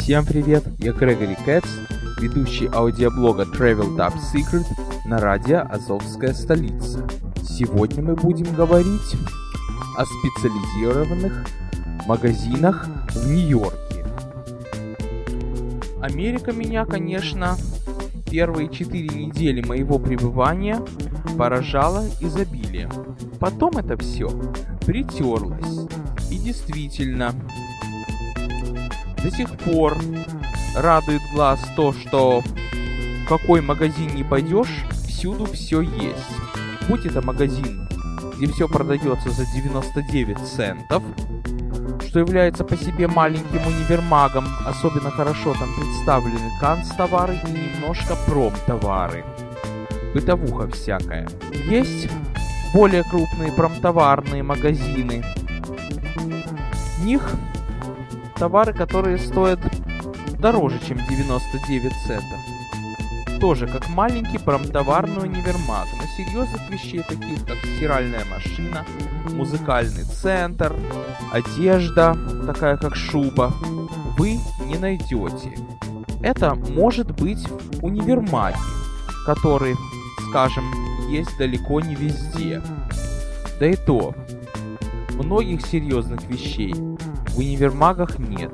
Всем привет, я Грегори Кэтс, ведущий аудиоблога Travel Top Secret на радио «Азовская столица». Сегодня мы будем говорить о специализированных магазинах в Нью-Йорке. Америка меня, конечно, первые четыре недели моего пребывания поражала изобилием. Потом это все притерлось. И действительно, до сих пор радует глаз то, что в какой магазин не пойдешь, всюду все есть. Будь это магазин, где все продается за 99 центов, что является по себе маленьким универмагом, особенно хорошо там представлены канцтовары и немножко промтовары. Бытовуха всякая. Есть более крупные промтоварные магазины. В них товары, которые стоят дороже, чем 99 центов. Тоже как маленький промтоварный универмаг, но серьезных вещей, таких как стиральная машина, музыкальный центр, одежда, такая как шуба, вы не найдете. Это может быть универмаги, которые, скажем, есть далеко не везде. Да и то, многих серьезных вещей в универмагах нет.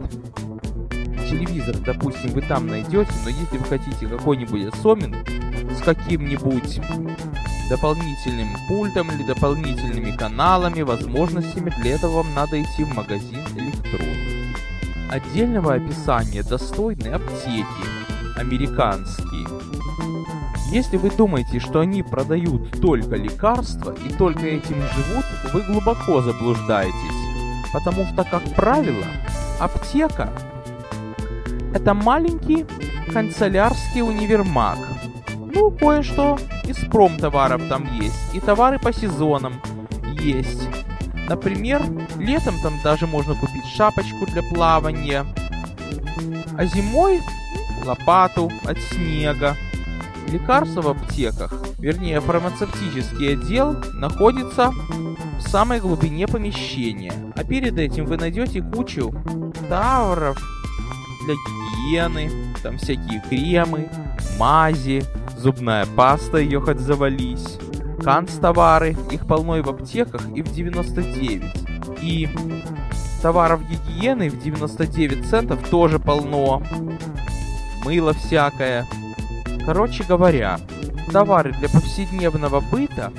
Телевизор, допустим, вы там найдете, но если вы хотите какой-нибудь особенный с каким-нибудь дополнительным пультом или дополнительными каналами, возможностями, для этого вам надо идти в магазин электроники. Отдельного описания достойны аптеки, американские. Если вы думаете, что они продают только лекарства и только этим живут, вы глубоко заблуждаетесь потому что, как правило, аптека – это маленький канцелярский универмаг. Ну, кое-что из промтоваров там есть, и товары по сезонам есть. Например, летом там даже можно купить шапочку для плавания, а зимой лопату от снега. Лекарства в аптеках, вернее фармацевтический отдел, находится в самой глубине помещения, а перед этим вы найдете кучу тавров для гигиены, там всякие кремы, мази, зубная паста, ее хоть завались, канцтовары, их полно и в аптеках, и в 99. И товаров гигиены в 99 центов тоже полно. Мыло всякое. Короче говоря, товары для повседневного быта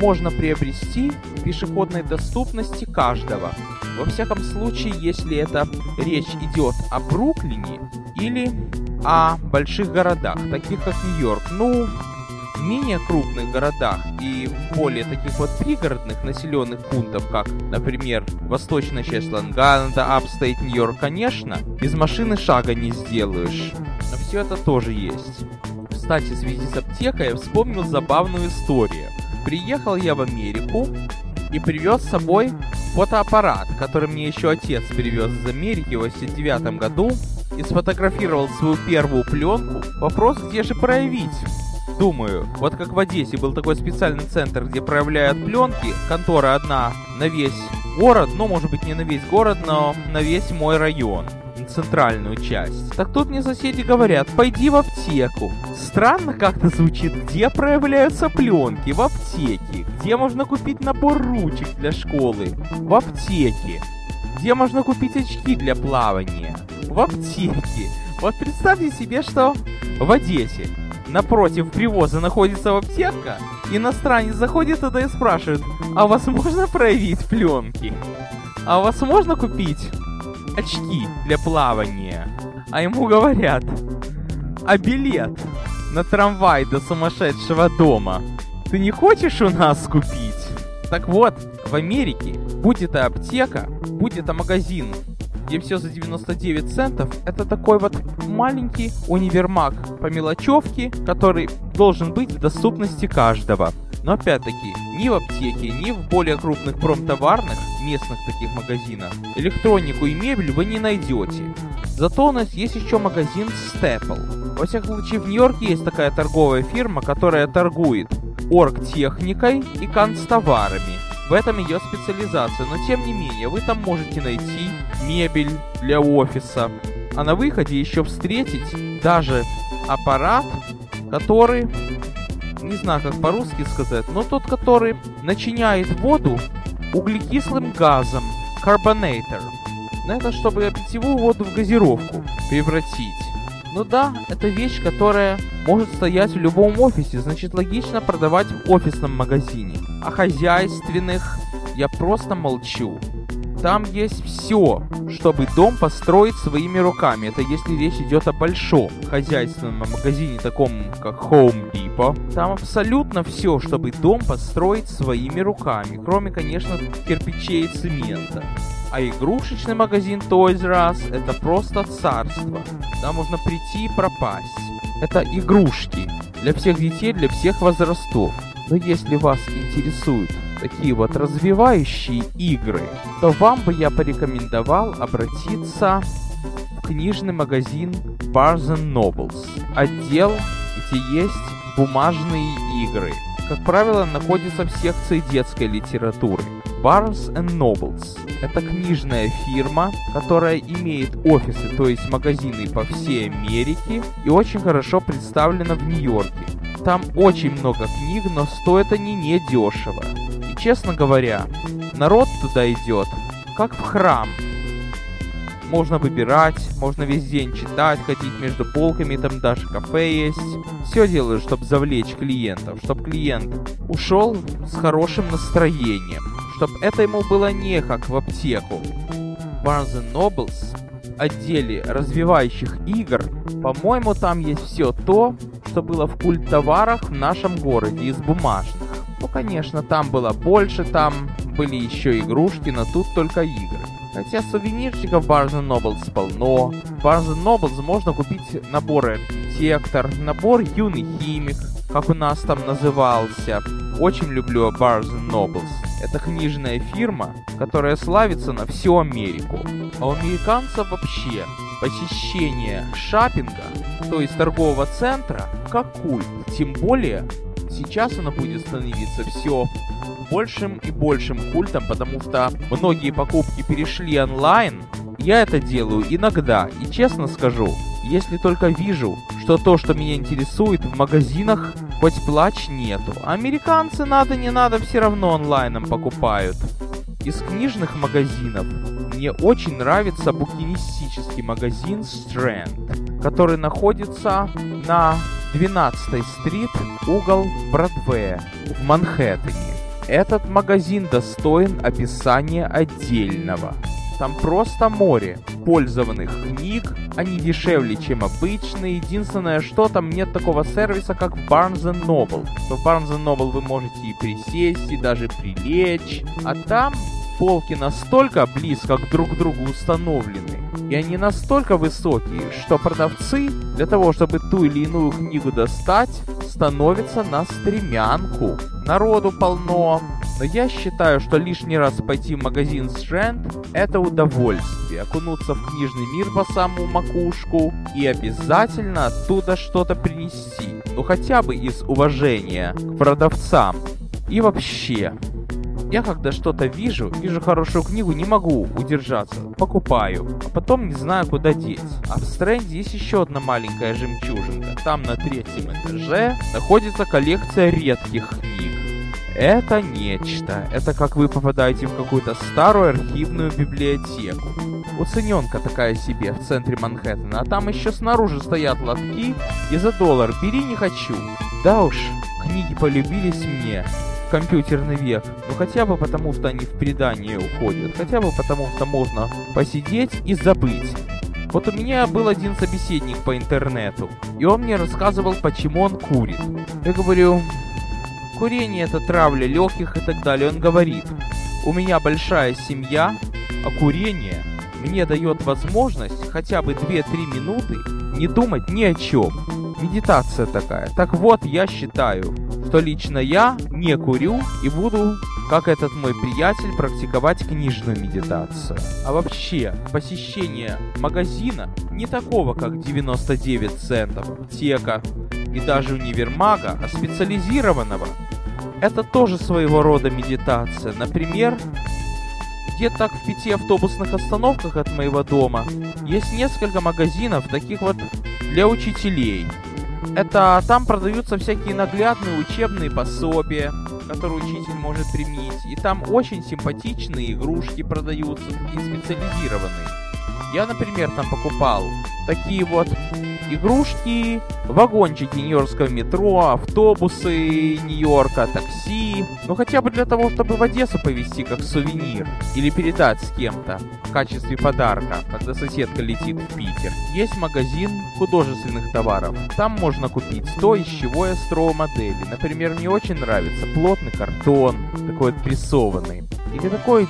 можно приобрести в пешеходной доступности каждого. Во всяком случае, если это речь идет о Бруклине или о больших городах, таких как Нью-Йорк. Ну, менее крупных городах и более таких вот пригородных населенных пунктов, как, например, восточная часть Лонг-Айленда, Upstate Нью-Йорк, конечно, без машины шага не сделаешь. Но все это тоже есть. Кстати, в связи с аптекой вспомнил забавную историю. Приехал я в Америку и привез с собой фотоаппарат, который мне еще отец привез из Америки в 89 году и сфотографировал свою первую пленку. Вопрос, где же проявить? Думаю, вот как в Одессе был такой специальный центр, где проявляют пленки, контора одна на весь город, ну, может быть, не на весь город, но на весь мой район центральную часть. Так тут мне соседи говорят, пойди в аптеку. Странно как-то звучит, где проявляются пленки? В аптеке. Где можно купить набор ручек для школы? В аптеке. Где можно купить очки для плавания? В аптеке. Вот представьте себе, что в Одессе напротив привоза находится аптека, иностранец заходит туда и спрашивает, а вас можно проявить пленки? А вас можно купить очки для плавания. А ему говорят, а билет на трамвай до сумасшедшего дома ты не хочешь у нас купить? Так вот, в Америке, будь это аптека, будь это магазин, где все за 99 центов, это такой вот маленький универмаг по мелочевке, который должен быть в доступности каждого. Но опять-таки, ни в аптеке, ни в более крупных промтоварных местных таких магазинах электронику и мебель вы не найдете. Зато у нас есть еще магазин Staple. Во всяком случае, в Нью-Йорке есть такая торговая фирма, которая торгует оргтехникой и канцтоварами. В этом ее специализация, но тем не менее, вы там можете найти мебель для офиса, а на выходе еще встретить даже аппарат, который, не знаю как по-русски сказать, но тот, который начиняет воду углекислым газом, карбонатор. Но это чтобы питьевую воду в газировку превратить. Ну да, это вещь, которая может стоять в любом офисе, значит логично продавать в офисном магазине. А хозяйственных я просто молчу. Там есть все, чтобы дом построить своими руками. Это если речь идет о большом хозяйственном магазине, таком как Home Depot. Там абсолютно все, чтобы дом построить своими руками. Кроме, конечно, кирпичей и цемента. А игрушечный магазин Toys R Us это просто царство. Там можно прийти и пропасть. Это игрушки. Для всех детей, для всех возрастов. Но если вас интересуют такие вот развивающие игры, то вам бы я порекомендовал обратиться в книжный магазин Barnes Nobles. Отдел, где есть бумажные игры. Как правило, находится в секции детской литературы. Barnes Nobles – это книжная фирма, которая имеет офисы, то есть магазины по всей Америке и очень хорошо представлена в Нью-Йорке. Там очень много книг, но стоят они не дешево. И честно говоря, народ туда идет, как в храм. Можно выбирать, можно весь день читать, ходить между полками, там даже кафе есть. Все делаю, чтобы завлечь клиентов, чтобы клиент ушел с хорошим настроением, чтобы это ему было не как в аптеку. Barnes Nobles отделе развивающих игр, по-моему, там есть все то, что было в культ-товарах в нашем городе из бумажных. Ну, конечно, там было больше, там были еще игрушки, но тут только игры. Хотя сувенирчиков Barnes Nobles полно. В Barnes Nobles можно купить набор архитектор, набор юный химик, как у нас там назывался. Очень люблю Barnes Nobles. Это книжная фирма, которая славится на всю Америку. А у американцев вообще посещение шапинга, то есть торгового центра, как культ. Тем более, сейчас оно будет становиться все большим и большим культом, потому что многие покупки перешли онлайн. Я это делаю иногда, и честно скажу, если только вижу, что то, что меня интересует в магазинах, хоть плач нету. Американцы надо не надо все равно онлайном покупают. Из книжных магазинов мне очень нравится букинистический магазин Strand, который находится на 12 стрит, угол Бродвея, в Манхэттене. Этот магазин достоин описания отдельного. Там просто море пользованных книг, они дешевле, чем обычные. Единственное, что там нет такого сервиса, как Barnes Noble. В Barnes Noble вы можете и присесть, и даже прилечь. А там полки настолько близко друг к другу установлены, и они настолько высокие, что продавцы для того, чтобы ту или иную книгу достать, становятся на стремянку. Народу полно, но я считаю, что лишний раз пойти в магазин Strand – это удовольствие. Окунуться в книжный мир по самую макушку и обязательно оттуда что-то принести. Ну хотя бы из уважения к продавцам. И вообще, я когда что-то вижу, вижу хорошую книгу, не могу удержаться, покупаю, а потом не знаю куда деть. А в Стрэнде есть еще одна маленькая жемчужинка. Там на третьем этаже находится коллекция редких книг. Это нечто. Это как вы попадаете в какую-то старую архивную библиотеку. Уцененка такая себе в центре Манхэттена, а там еще снаружи стоят лотки, и за доллар бери не хочу. Да уж, книги полюбились мне компьютерный век. Ну хотя бы потому, что они в предание уходят. Хотя бы потому, что можно посидеть и забыть. Вот у меня был один собеседник по интернету, и он мне рассказывал, почему он курит. Я говорю, курение это травля легких и так далее. Он говорит, у меня большая семья, а курение мне дает возможность хотя бы 2-3 минуты не думать ни о чем. Медитация такая. Так вот, я считаю, что лично я не курю и буду, как этот мой приятель, практиковать книжную медитацию. А вообще, посещение магазина не такого, как 99 центов, аптека и даже универмага, а специализированного, это тоже своего рода медитация. Например, Где-то так в пяти автобусных остановках от моего дома есть несколько магазинов, таких вот для учителей. Это там продаются всякие наглядные учебные пособия, которые учитель может применить. И там очень симпатичные игрушки продаются, такие специализированные. Я, например, там покупал такие вот игрушки, вагончики Нью-Йоркского метро, автобусы Нью-Йорка, такси. Ну хотя бы для того, чтобы в Одессу повезти как сувенир. Или передать с кем-то в качестве подарка, когда соседка летит в Питер. Есть магазин художественных товаров. Там можно купить то, из чего я строю модели. Например, мне очень нравится плотный картон, такой вот. Или такой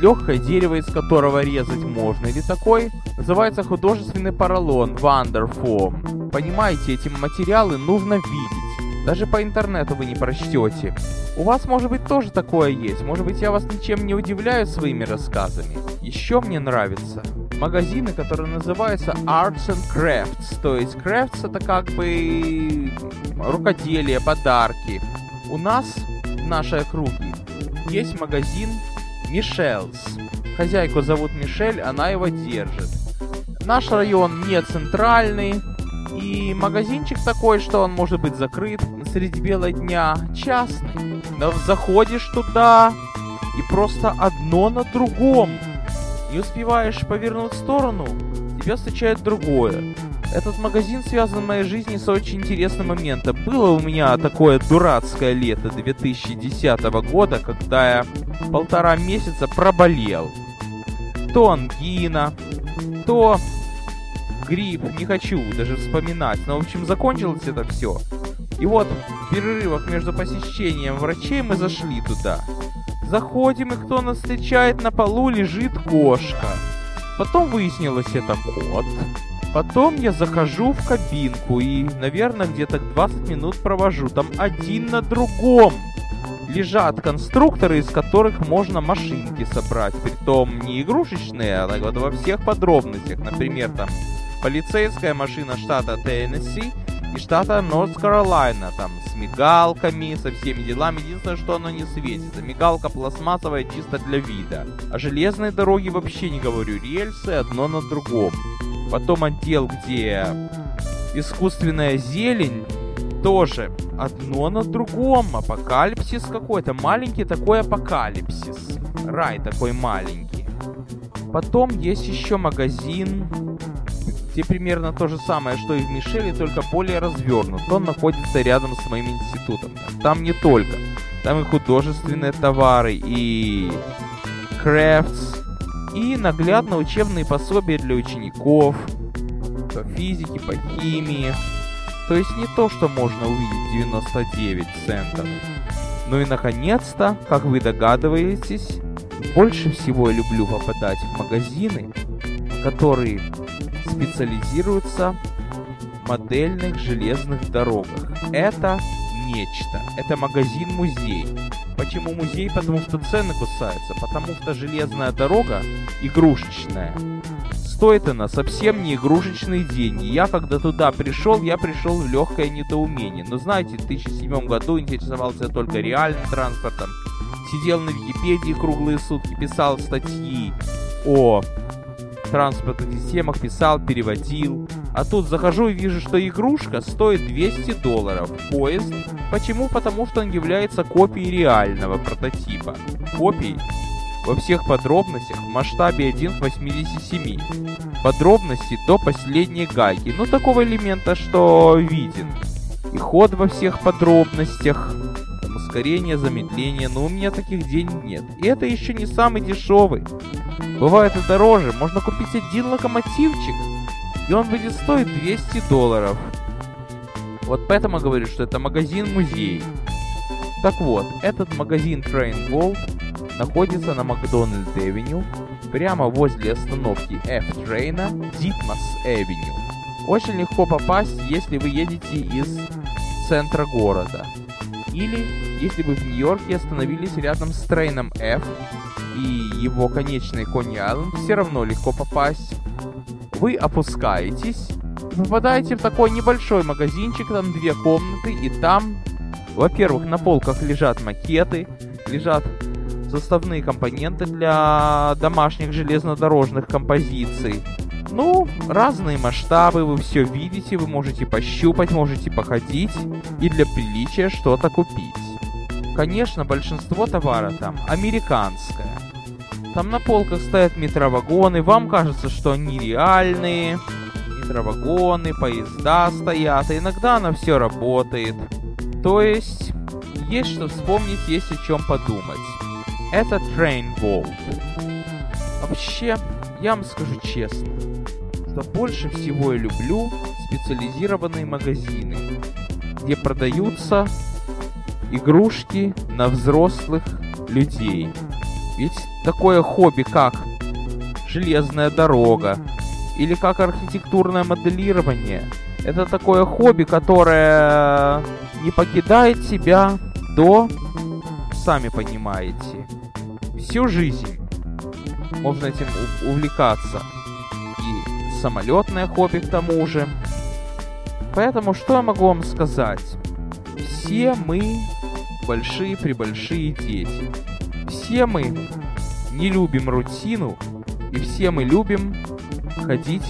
легкое дерево, из которого резать можно, или такой, называется художественный поролон, Wonderform. Понимаете, эти материалы нужно видеть. Даже по интернету вы не прочтете. У вас, может быть, тоже такое есть. Может быть, я вас ничем не удивляю своими рассказами. Еще мне нравятся магазины, которые называются Arts and Crafts. То есть crafts это как бы рукоделие, подарки. У нас, в нашей округе, есть магазин Мишелс. Хозяйку зовут Мишель, она его держит. Наш район не центральный, и магазинчик такой, что он может быть закрыт среди бела дня, частный. Но заходишь туда, и просто одно на другом. Не успеваешь повернуть в сторону, тебя встречает другое. Этот магазин связан в моей жизни с очень интересным моментом. Было у меня такое дурацкое лето 2010 года, когда я полтора месяца проболел. То ангина, то грипп, не хочу даже вспоминать. Но, в общем, закончилось это все. И вот в перерывах между посещением врачей мы зашли туда. Заходим, и кто нас встречает, на полу лежит кошка. Потом выяснилось, это кот. Потом я захожу в кабинку и, наверное, где-то 20 минут провожу. Там один на другом лежат конструкторы, из которых можно машинки собрать. Притом не игрушечные, а вот во всех подробностях. Например, там полицейская машина штата Теннесси и штата Норт Каролайна, там с мигалками, со всеми делами. Единственное, что оно не светится. Мигалка пластмассовая чисто для вида. А железные дороги вообще не говорю. Рельсы одно на другом. Потом отдел, где искусственная зелень, тоже одно на другом. Апокалипсис какой-то. Маленький такой апокалипсис. Рай такой маленький. Потом есть еще магазин, где примерно то же самое, что и в Мишеле, только более развернут. Он находится рядом с моим институтом. Там не только. Там и художественные товары, и крафтс, и наглядно учебные пособия для учеников по физике, по химии. То есть не то, что можно увидеть 99 центов. Ну и наконец-то, как вы догадываетесь, больше всего я люблю попадать в магазины, которые специализируются в модельных железных дорогах. Это нечто. Это магазин-музей. Почему музей? Потому что цены кусаются. Потому что железная дорога игрушечная. Стоит она совсем не игрушечные деньги. Я когда туда пришел, я пришел в легкое недоумение. Но знаете, в 2007 году интересовался только реальным транспортом. Сидел на Википедии круглые сутки, писал статьи о транспортных системах, писал, переводил. А тут захожу и вижу, что игрушка стоит 200 долларов. Поезд. Почему? Потому что он является копией реального прототипа. Копией во всех подробностях в масштабе 1 к 87. Подробности до последней гайки. Ну, такого элемента, что виден. И ход во всех подробностях. Ускорение, замедление, но у меня таких денег нет. И это еще не самый дешевый. Бывает и дороже. Можно купить один локомотивчик, и он будет стоить 200 долларов. Вот поэтому говорю, что это магазин-музей. Так вот, этот магазин TrainWorld находится на McDonald Avenue, прямо возле остановки F train а Ditmas Avenue. Очень легко попасть, если вы едете из центра города. Или если вы в Нью-Йорке остановились рядом с train ом F и его конечной Кони Айленд, все равно легко попасть. Вы опускаетесь попадаете в такой небольшой магазинчик, там две комнаты, и там, во-первых, на полках лежат макеты, лежат составные компоненты для домашних железнодорожных композиций. Ну, разные масштабы, вы все видите, вы можете пощупать, можете походить и для приличия что-то купить. Конечно, большинство товара там американское. Там на полках стоят метровагоны, вам кажется, что они реальные. Метровагоны, поезда стоят, а иногда оно все работает. То есть, есть что вспомнить, есть о чем подумать. Это Train Vault. Вообще, я вам скажу честно, что больше всего я люблю специализированные магазины, где продаются игрушки на взрослых людей. Ведь такое хобби, как железная дорога или как архитектурное моделирование, это такое хобби, которое не покидает тебя до, сами понимаете, всю жизнь можно этим увлекаться. И самолетное хобби к тому же. Поэтому что я могу вам сказать? Все мы большие-пребольшие дети. Все мы не любим рутину, и все мы любим ходить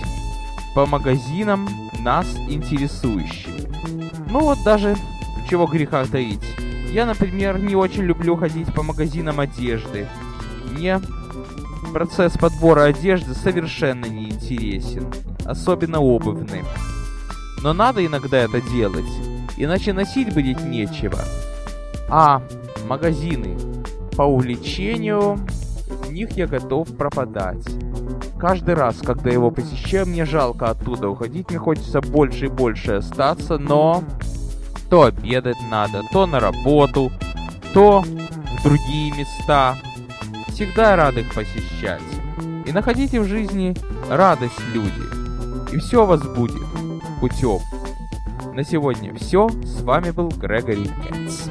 по магазинам, нас интересующим. Ну вот даже чего греха таить. Я, например, не очень люблю ходить по магазинам одежды. Мне процесс подбора одежды совершенно не интересен, особенно обувный. Но надо иногда это делать, иначе носить будет нечего. А магазины по увлечению, в них я готов пропадать. Каждый раз, когда его посещаю, мне жалко оттуда уходить, мне хочется больше и больше остаться, но то обедать надо, то на работу, то в другие места. Всегда рад их посещать. И находите в жизни радость люди. И все у вас будет путем. На сегодня все. С вами был Грегори Кэтс.